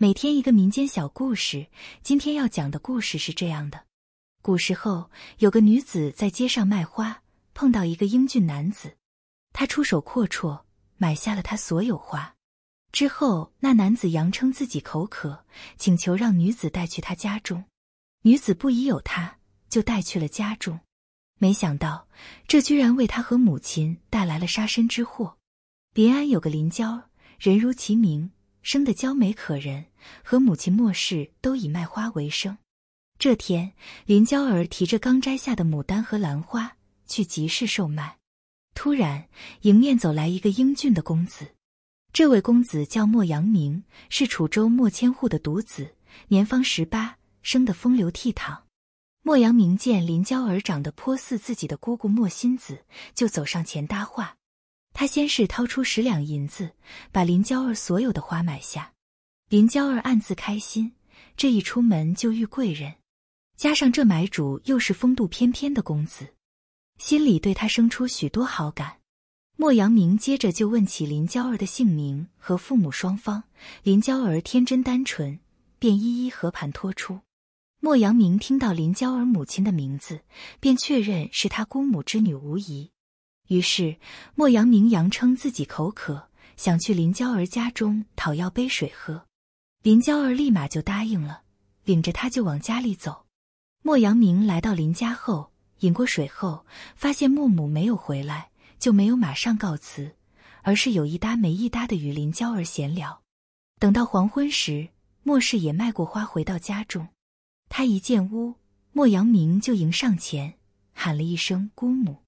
每天一个民间小故事，今天要讲的故事是这样的：古时候有个女子在街上卖花，碰到一个英俊男子，他出手阔绰，买下了她所有花。之后，那男子扬称自己口渴，请求让女子带去他家中。女子不疑有他，就带去了家中。没想到，这居然为他和母亲带来了杀身之祸。临安有个林娇，人如其名。生得娇美可人，和母亲莫氏都以卖花为生。这天，林娇儿提着刚摘下的牡丹和兰花去集市售卖，突然迎面走来一个英俊的公子。这位公子叫莫阳明，是楚州莫千户的独子，年方十八，生得风流倜傥。莫阳明见林娇儿长得颇似自己的姑姑莫心子，就走上前搭话。他先是掏出十两银子，把林娇儿所有的花买下。林娇儿暗自开心，这一出门就遇贵人，加上这买主又是风度翩翩的公子，心里对他生出许多好感。莫阳明接着就问起林娇儿的姓名和父母双方，林娇儿天真单纯，便一一和盘托出。莫阳明听到林娇儿母亲的名字，便确认是他姑母之女无疑。于是，莫阳明佯称自己口渴，想去林娇儿家中讨要杯水喝。林娇儿立马就答应了，领着他就往家里走。莫阳明来到林家后，饮过水后，发现莫母没有回来，就没有马上告辞，而是有一搭没一搭的与林娇儿闲聊。等到黄昏时，莫氏也卖过花回到家中，他一进屋，莫阳明就迎上前，喊了一声“姑母”。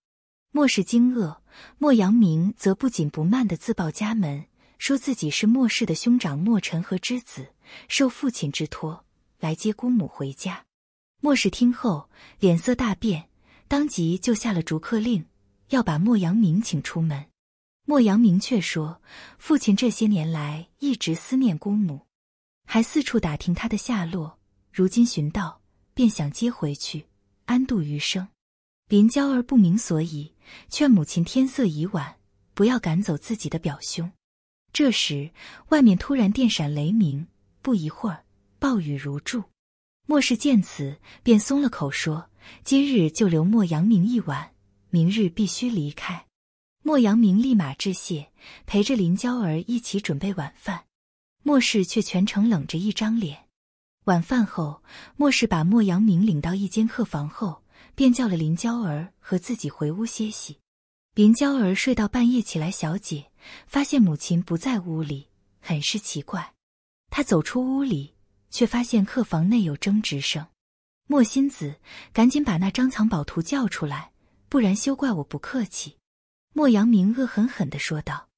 莫氏惊愕，莫阳明则不紧不慢地自报家门，说自己是莫氏的兄长莫尘和之子，受父亲之托来接姑母回家。莫氏听后脸色大变，当即就下了逐客令，要把莫阳明请出门。莫阳明却说，父亲这些年来一直思念姑母，还四处打听她的下落，如今寻到，便想接回去，安度余生。林娇儿不明所以。劝母亲天色已晚，不要赶走自己的表兄。这时，外面突然电闪雷鸣，不一会儿，暴雨如注。莫氏见此，便松了口，说：“今日就留莫阳明一晚，明日必须离开。”莫阳明立马致谢，陪着林娇儿一起准备晚饭。莫氏却全程冷着一张脸。晚饭后，莫氏把莫阳明领到一间客房后。便叫了林娇儿和自己回屋歇息。林娇儿睡到半夜起来，小姐发现母亲不在屋里，很是奇怪。她走出屋里，却发现客房内有争执声。莫心子，赶紧把那张藏宝图叫出来，不然休怪我不客气。莫阳明恶狠狠地说道：“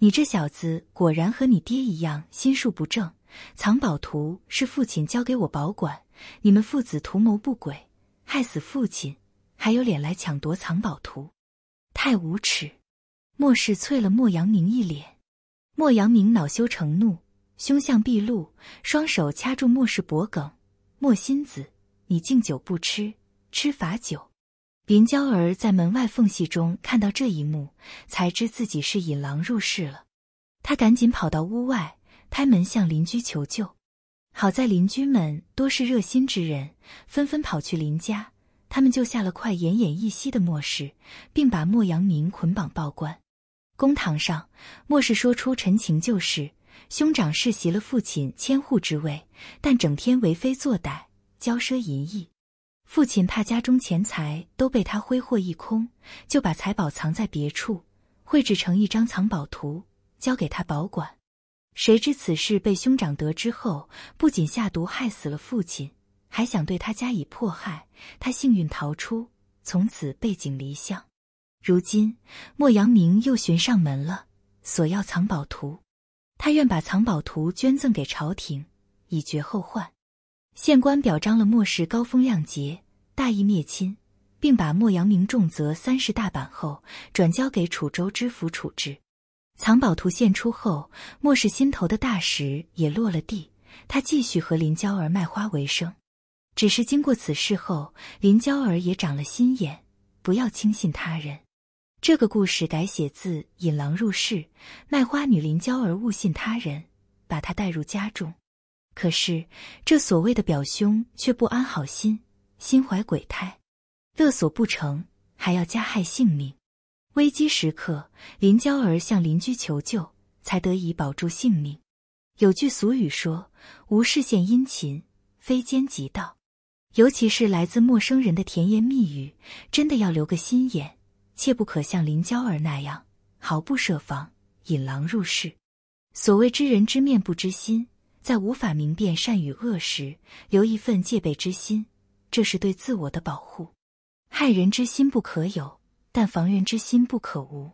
你这小子果然和你爹一样心术不正。藏宝图是父亲交给我保管，你们父子图谋不轨。”害死父亲，还有脸来抢夺藏宝图，太无耻！莫氏啐了莫阳明一脸。莫阳明恼羞成怒，凶相毕露，双手掐住莫氏脖颈。莫心子，你敬酒不吃，吃罚酒。林娇儿在门外缝隙中看到这一幕，才知自己是引狼入室了。他赶紧跑到屋外，拍门向邻居求救。好在邻居们多是热心之人，纷纷跑去林家，他们救下了快奄奄一息的莫氏，并把莫阳明捆绑报官。公堂上，莫氏说出陈情旧事：兄长世袭了父亲千户之位，但整天为非作歹，骄奢淫逸。父亲怕家中钱财都被他挥霍一空，就把财宝藏在别处，绘制成一张藏宝图，交给他保管。谁知此事被兄长得知后，不仅下毒害死了父亲，还想对他加以迫害。他幸运逃出，从此背井离乡。如今莫阳明又寻上门了，索要藏宝图。他愿把藏宝图捐赠给朝廷，以绝后患。县官表彰了莫氏高风亮节，大义灭亲，并把莫阳明重责三十大板后，转交给楚州知府处置。藏宝图献出后，莫氏心头的大石也落了地。他继续和林娇儿卖花为生。只是经过此事后，林娇儿也长了心眼，不要轻信他人。这个故事改写自《引狼入室》，卖花女林娇儿误信他人，把他带入家中。可是这所谓的表兄却不安好心，心怀鬼胎，勒索不成，还要加害性命。危机时刻，林娇儿向邻居求救，才得以保住性命。有句俗语说：“无事献殷勤，非奸即盗。”尤其是来自陌生人的甜言蜜语，真的要留个心眼，切不可像林娇儿那样毫不设防引狼入室。所谓知人知面不知心，在无法明辨善与恶时，留一份戒备之心，这是对自我的保护。害人之心不可有，但防人之心不可无。